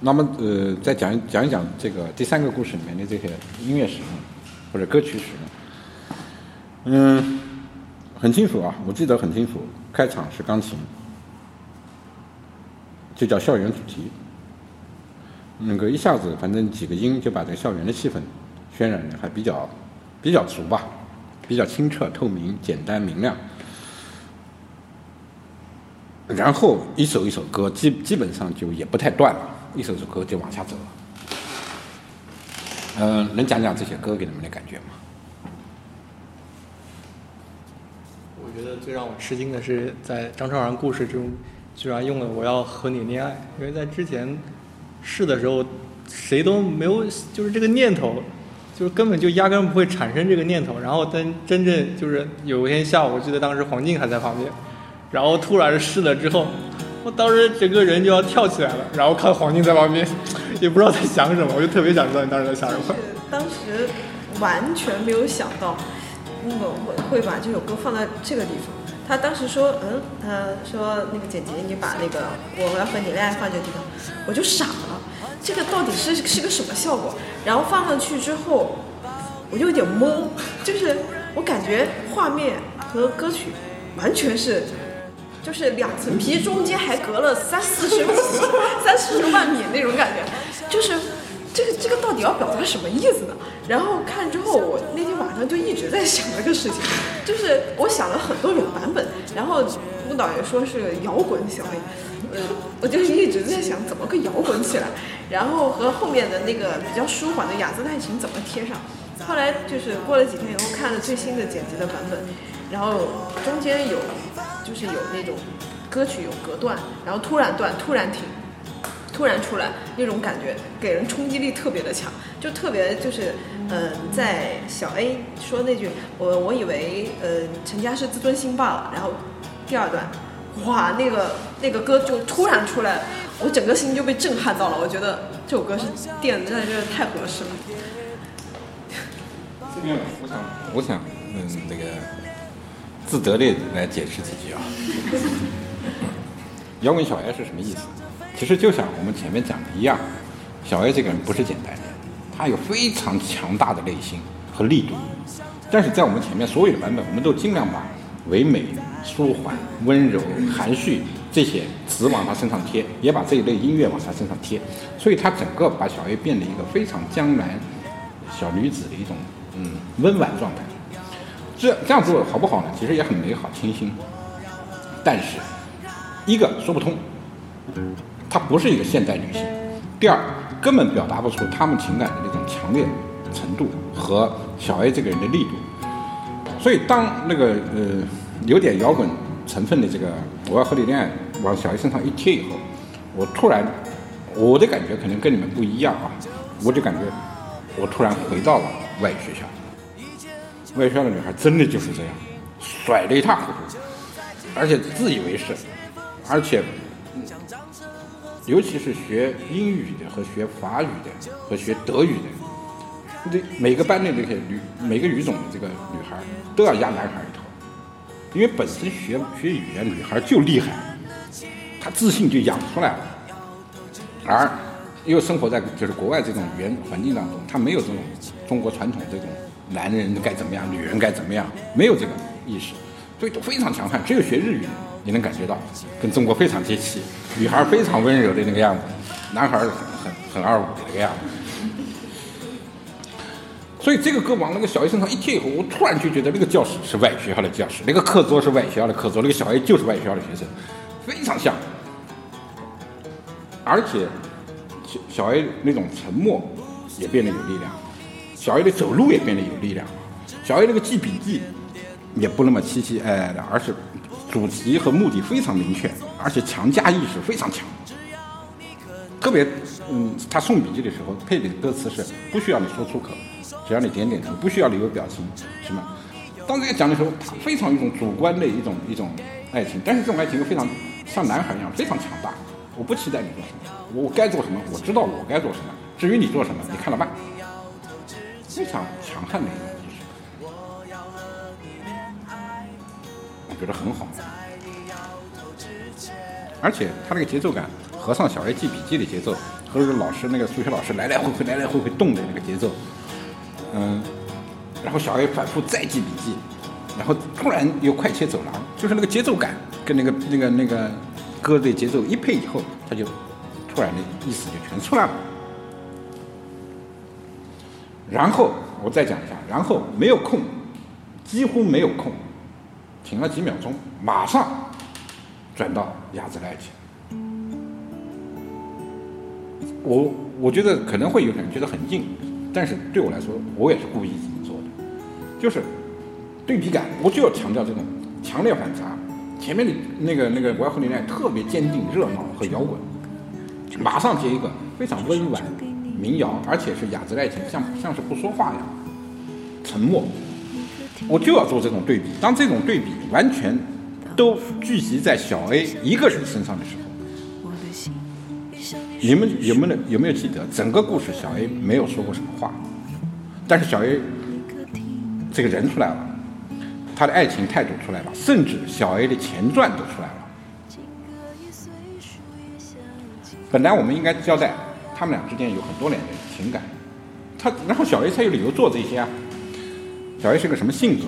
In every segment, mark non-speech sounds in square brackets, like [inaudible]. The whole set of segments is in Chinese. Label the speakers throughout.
Speaker 1: 那么，呃，再讲一讲一讲这个第三个故事里面的这些音乐史或者歌曲史嗯，很清楚啊，我记得很清楚，开场是钢琴，就叫校园主题。那个一下子，反正几个音就把这个校园的气氛渲染的还比较比较足吧，比较清澈、透明、简单、明亮。然后一首一首歌，基基本上就也不太断了。一首首歌就往下走了，嗯，能讲讲这些歌给你们的感觉吗？
Speaker 2: 我觉得最让我吃惊的是，在张超然故事中，居然用了“我要和你恋爱”，因为在之前试的时候，谁都没有，就是这个念头，就是根本就压根不会产生这个念头。然后但真正就是有一天下午，我记得当时黄静还在旁边，然后突然试了之后。我当时整个人就要跳起来了，然后看黄金在旁边，也不知道在想什么，我就特别想知道你当时在想什么。
Speaker 3: 当时完全没有想到，那个会会把这首歌放在这个地方。他当时说，嗯，他说那个姐姐，你把那个我要和你恋爱放这个地方，我就傻了，这个到底是是个什么效果？然后放上去之后，我就有点懵，就是我感觉画面和歌曲完全是。就是两层皮，中间还隔了三四十米、三四十万米那种感觉，就是这个这个到底要表达什么意思呢？然后看之后，我那天晚上就一直在想这个事情，就是我想了很多种版本，然后舞蹈也说是摇滚小 A，呃，我就一直在想怎么个摇滚起来，然后和后面的那个比较舒缓的雅姿弹琴怎么贴上。后来就是过了几天以后看了最新的剪辑的版本，然后中间有。就是有那种歌曲有隔断，然后突然断，突然停，突然出来那种感觉，给人冲击力特别的强，就特别就是，嗯，在小 A 说那句我我以为呃陈家是自尊心罢了，然后第二段，哇那个那个歌就突然出来，我整个心就被震撼到了，我觉得这首歌是垫的，真的是太合适了。
Speaker 1: 这边我想我想嗯那个。自得的来解释几句啊。[laughs] 摇滚小 A 是什么意思？其实就像我们前面讲的一样，小 A 这个人不是简单的，他有非常强大的内心和力度。但是在我们前面所有的版本，我们都尽量把唯美、舒缓、温柔、含蓄这些词往他身上贴，也把这一类音乐往他身上贴，所以他整个把小 A 变得一个非常江南小女子的一种嗯温婉状态。这这样做好不好呢？其实也很美好、清新，但是一个说不通，她不是一个现代女性；第二，根本表达不出他们情感的那种强烈程度和小 A 这个人的力度。所以，当那个呃有点摇滚成分的这个《我要和你恋爱》往小 A 身上一贴以后，我突然我的感觉可能跟你们不一样啊，我就感觉我突然回到了外语学校。外校的女孩真的就是这样，甩的一塌糊涂，而且自以为是，而且，尤其是学英语的和学法语的和学德语的，这每个班的这些女每个语种的这个女孩都要压男孩一头，因为本身学学语言女孩就厉害，她自信就养出来了，而又生活在就是国外这种语言环境当中，她没有这种中国传统这种。男人该怎么样，女人该怎么样，没有这个意识，所以都非常强悍。只有学日语，你能感觉到跟中国非常接气，女孩非常温柔的那个样子，男孩很很很二五的那个样子。所以这个歌往那个小 A 身上一贴以后，我突然就觉得那个教室是外语学校的教室，那个课桌是外语学校的课桌，那个小 A 就是外语学校的学生，非常像。而且小小 A 那种沉默也变得有力量。小 A 的走路也变得有力量了，小 A 那个记笔记也不那么凄凄哀哀的，而是主题和目的非常明确，而且强加意识非常强。特别，嗯，他送笔记的时候配的歌词是不需要你说出口，只要你点点头，不需要你有表情，什么？当这个讲的时候，他非常一种主观的一种一种爱情，但是这种爱情又非常像男孩一样非常强大。我不期待你做什么，我该做什么，我知道我该做什么，至于你做什么，你看着办。非常强悍的一种意识，我觉得很好，而且他那个节奏感合上小 A 记笔记的节奏和这个老师那个数学老师来来回回来来回回动的那个节奏，嗯，然后小 A 反复再记笔记，然后突然又快切走廊，就是那个节奏感跟那个那个那个歌的节奏一配以后，他就突然的意思就全出来了。然后我再讲一下，然后没有空，几乎没有空，停了几秒钟，马上转到雅子的爱情。我我觉得可能会有人觉得很硬，但是对我来说，我也是故意这么做的，就是对比感，我就要强调这种强烈反差。前面的那个那个我要和你恋爱特别坚定、热闹和摇滚，马上接一个非常温婉民谣，而且是雅致的爱情，像像是不说话一样，沉默。我就要做这种对比。当这种对比完全都聚集在小 A 一个人身上的时候，你们有没有有没有记得整个故事小 A 没有说过什么话，但是小 A 这个人出来了，他的爱情态度出来了，甚至小 A 的前传都出来了。本来我们应该交代他们俩之间有很多年的情感，他然后小 A 才有理由做这些啊。小 A 是个什么性格，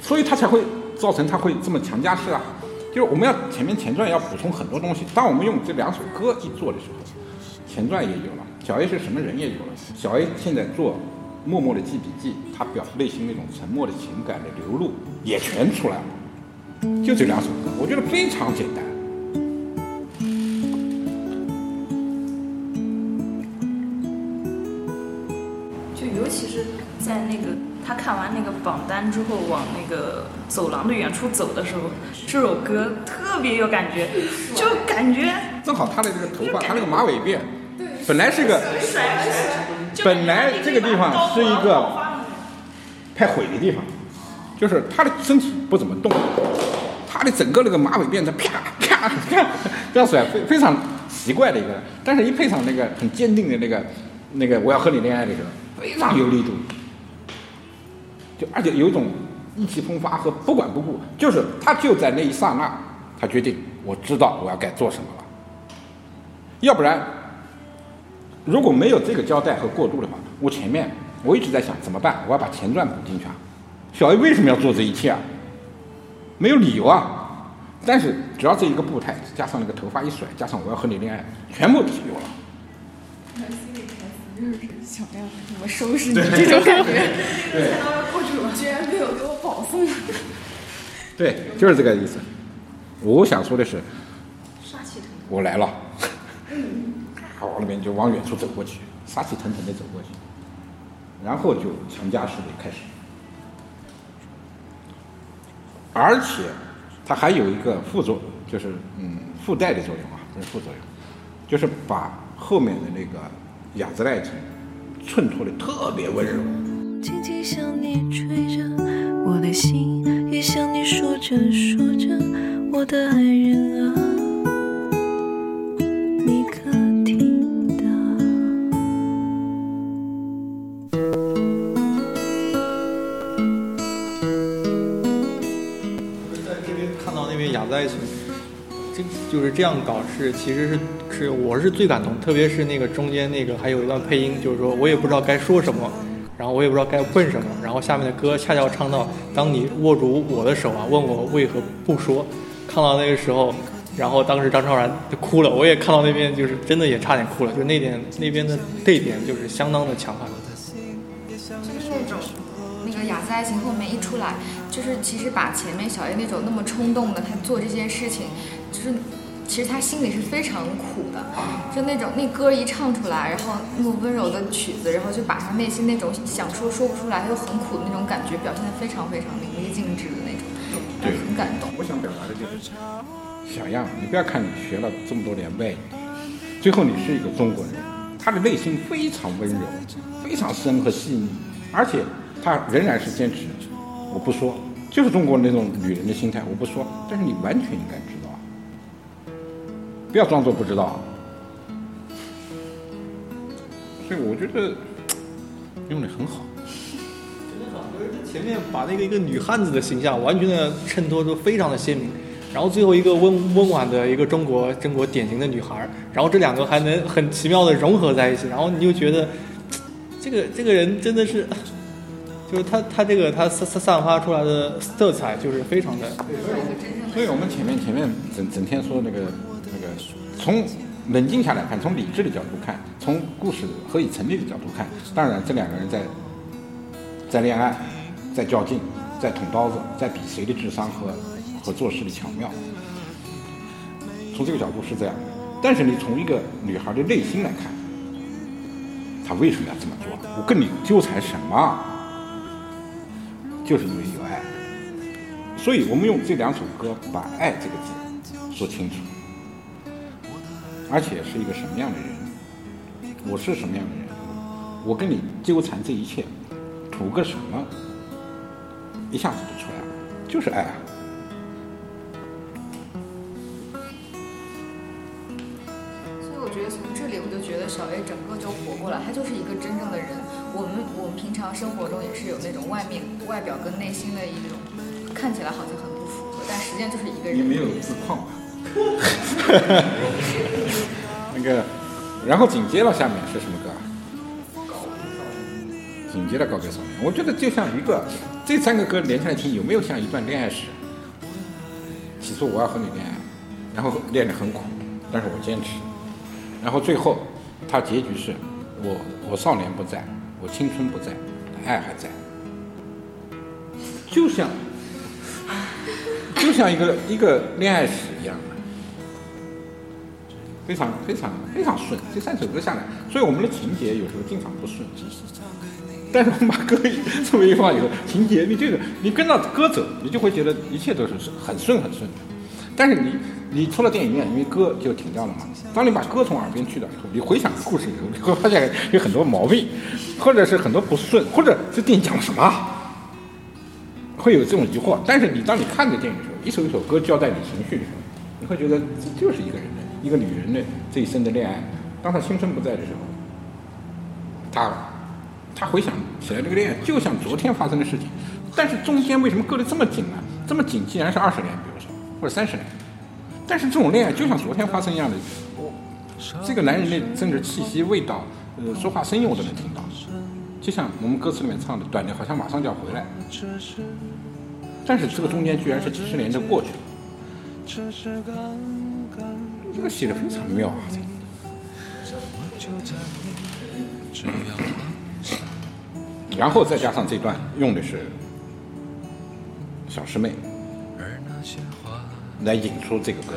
Speaker 1: 所以他才会造成他会这么强加式啊。就是我们要前面前传要补充很多东西，当我们用这两首歌一做的时候，前传也有了，小 A 是什么人也有了。小 A 现在做默默的记笔记，他表示内心那种沉默的情感的流露也全出来了。就这两首歌，我觉得非常简单。
Speaker 4: 他看完那个榜单之后，往那个走廊的远处走的时候，这首歌特别有感觉，就感觉
Speaker 1: 正好他的这个头发，他那个马尾辫，本来是个，本来这个地方是一个太毁的地方，就是他的身体不怎么动，他的整个那个马尾辫在啪啪啪这样甩，非非常奇怪的一个，但是一配上那个很坚定的那个那个我要和你恋爱的时候，非常有力度，就而且有一种意气风发和不管不顾，就是他就在那一刹那，他决定我知道我要该做什么了，要不然。如果没有这个交代和过渡的话，我前面我一直在想怎么办？我要把前传补进去啊。小 A 为什么要做这一切啊？没有理由啊。但是只要这一个步态，加上那个头发一甩，加上我要和你恋爱，全部都有了。
Speaker 5: 心里台词就是想要怎么收拾你这种感觉，[laughs]
Speaker 1: 对 [laughs]
Speaker 5: 或者居然没有给我保送。[laughs]
Speaker 1: 对，就是这个意思。我想说的是，
Speaker 4: 杀气腾腾。
Speaker 1: 我来了，[laughs] 好，往那边就往远处走过去，杀气腾腾的走过去，然后就强加式的开始，而且它还有一个副作用，就是嗯附带的作用啊，不是副作用，就是把后面的那个雅致的爱情衬托的特别温柔。
Speaker 6: 轻轻向你吹着，我的心也向你说着说着，我的爱人啊，你可听到？
Speaker 2: 在这边看到那边雅致爱情，这就是这样搞是其实是是我是最感动，特别是那个中间那个还有一段配音，就是说我也不知道该说什么，然后我也不知道该问什么，然后下面的歌恰恰唱到当你握住我的手啊，问我为何不说，看到那个时候，然后当时张超然就哭了，我也看到那边就是真的也差点哭了，就那点那边的泪点就是相当的强悍。
Speaker 5: 就是那种那个雅致爱情后面一出来，就是其实把前面小叶那种那么冲动的他做这些事情，就是其实他心里是非常苦的，就那种那歌一唱出来，然后那么温柔的曲子，然后就把他内心那种想说说不出来又很苦的那种感觉表现得非常非常淋漓尽致的那种，
Speaker 1: 对
Speaker 5: 很感动。
Speaker 1: 我想表达的就是，小样，你不要看你学了这么多年外语，最后你是一个中国人，他的内心非常温柔，非常深和细腻，而且他仍然是坚持，我不说，就是中国那种女人的心态，我不说，但是你完全应该知道，不要装作不知道。所以我觉得用的很好。
Speaker 2: 前面把那个一个女汉子的形象完全的衬托出非常的鲜明，然后最后一个温温婉的一个中国中国典型的女孩儿，然后这两个还能很奇妙的融合在一起，然后你就觉得这个这个人真的是，就是他他这个他散散散发出来的色彩就是非常的。
Speaker 1: 所以我们前面前面整整天说那个那个，从冷静下来看，从理智的角度看，从故事何以成立的角度看，当然这两个人在在恋爱，在较劲，在捅刀子，在比谁的智商和和做事的巧妙。从这个角度是这样，但是你从一个女孩的内心来看，她为什么要这么做？我跟你纠缠什么？就是因为有爱。所以我们用这两首歌把“爱”这个字说清楚，而且是一个什么样的人，我是什么样的人，我跟你纠缠这一切，图个什么？一下子就出来了，就是爱啊！
Speaker 5: 所以我觉得从这里我就觉得小 A 整个就活过来，他就是一个真正的人。我们我们平常生活中也是有那种外面外表跟内心的一种看起来好像很不符合，但实际上就是一个人。
Speaker 1: 你没有自况吧？[laughs] 个，然后紧接着下面是什么歌啊？紧接着告别少年，我觉得就像一个这三个歌连起来听，有没有像一段恋爱史？起初我要和你恋爱，然后恋得很苦，但是我坚持，然后最后它结局是我我少年不在，我青春不在，爱还在，就像就像一个一个恋爱史一样，非常非常非常顺。这三首歌下来，所以我们的情节有时候经常不顺。但是我们把歌 [laughs] 这么一放以后，情节你这个你跟着歌走，你就会觉得一切都是很顺很顺的。但是你你出了电影院，因为歌就停掉了嘛。当你把歌从耳边去掉以后，你回想故事以后，你会发现有很多毛病，或者是很多不顺，或者这电影讲了什么，会有这种疑惑。但是你当你看着电影的时候，一首一首歌交代你情绪的时候，你会觉得这就是一个人的一个女人的这一生的恋爱。当她青春不在的时候，她她回想起来这个恋爱就像昨天发生的事情，但是中间为什么隔得这么紧呢？这么紧，既然是二十年，比如说或者三十年，但是这种恋爱就像昨天发生一样的，我这个男人的甚至气息、味道，呃，说话声音我都能听到，就像我们歌词里面唱的，短的好像马上就要回来，但是这个中间居然是几十年就过去了，这个写的非常妙啊！然后再加上这段用的是小师妹来引出这个歌。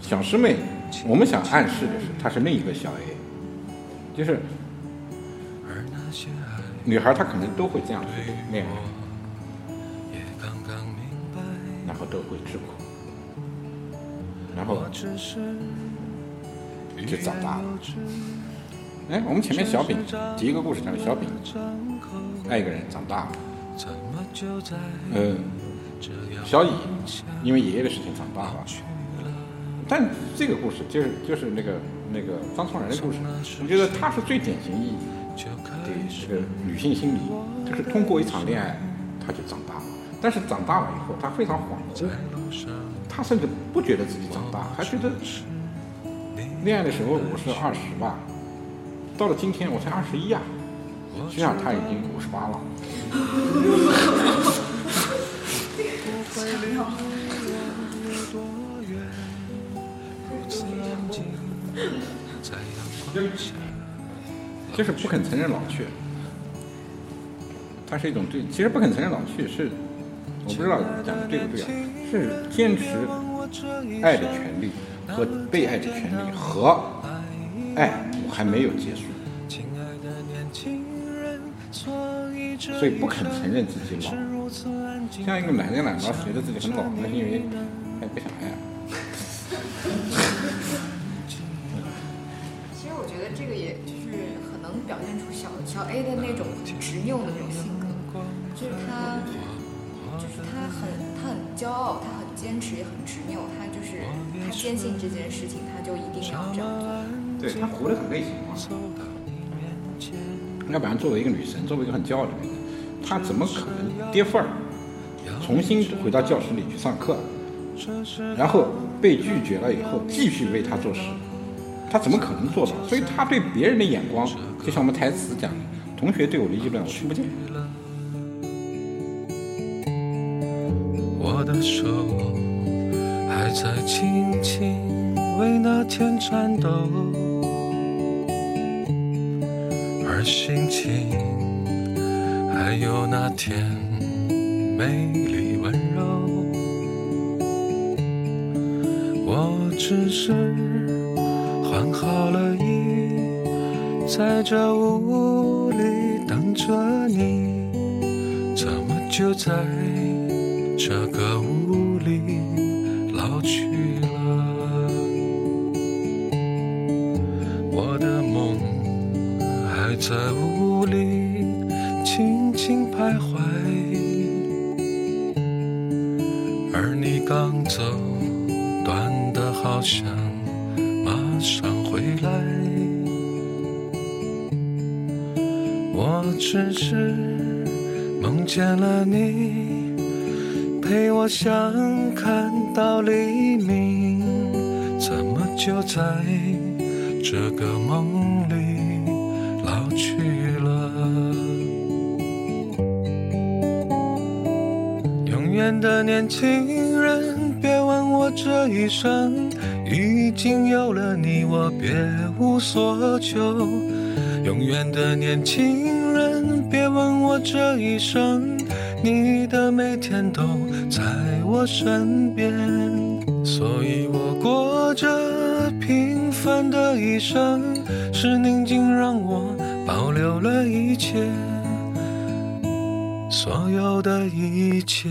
Speaker 1: 小师妹，我们想暗示的是她是另一个小 A，就是女孩她可能都会这样去恋爱，然后都会吃苦，然后就长大了。哎，我们前面小饼第一个故事讲的小饼爱一个人长大了，嗯，小乙因为爷爷的事情长大了，但这个故事就是就是那个那个张超然的故事，我觉得他是最典型意义的这个女性心理，就是通过一场恋爱，她就长大了，但是长大了以后，她非常恍惚，她甚至不觉得自己长大，还觉得恋爱的时候我是二十吧。到了今天，我才二十一啊，实际上他已经五十八了。[laughs] 就是不肯承认老去，它是一种对，其实不肯承认老去是，我不知道讲的对不对啊，是坚持爱的权利和被爱的权利和爱我还没有结束。所以不肯承认自己老，像一个男人呢，老觉得自己很老，那是因为还不想爱。
Speaker 5: 其实我觉得这个也就是很能表现出小小 A 的那种执拗的那种性格，就是他，就是他很他很骄傲，他很坚持，也很执拗，他就是他坚信这件事情，他就一定要这样做。
Speaker 1: 对他活得很内心嘛。要不然，作为一个女神，作为一个很骄傲的女人，她怎么可能跌份儿，重新回到教室里去上课，然后被拒绝了以后继续为他做事，她怎么可能做到？所以他对别人的眼光，就像我们台词讲的，同学对我的议论我听不见。
Speaker 7: 的手还在轻轻为那天颤抖，而心情还有那天美丽温柔。我只是换好了衣，在这屋里等着你，怎么就在这个屋里老去了？我的梦还在屋里轻轻徘徊，而你刚走，短的好像马上回来。我只是梦见了你，陪我想看到黎明，怎么就在这个梦里老去了？永远的年轻人，别问我这一生已经有了你，我别无所求。永远的年轻人，别问我这一生，你的每天都在我身边，所以我过着平凡的一生，是宁静让我保留了一切，所有的一切。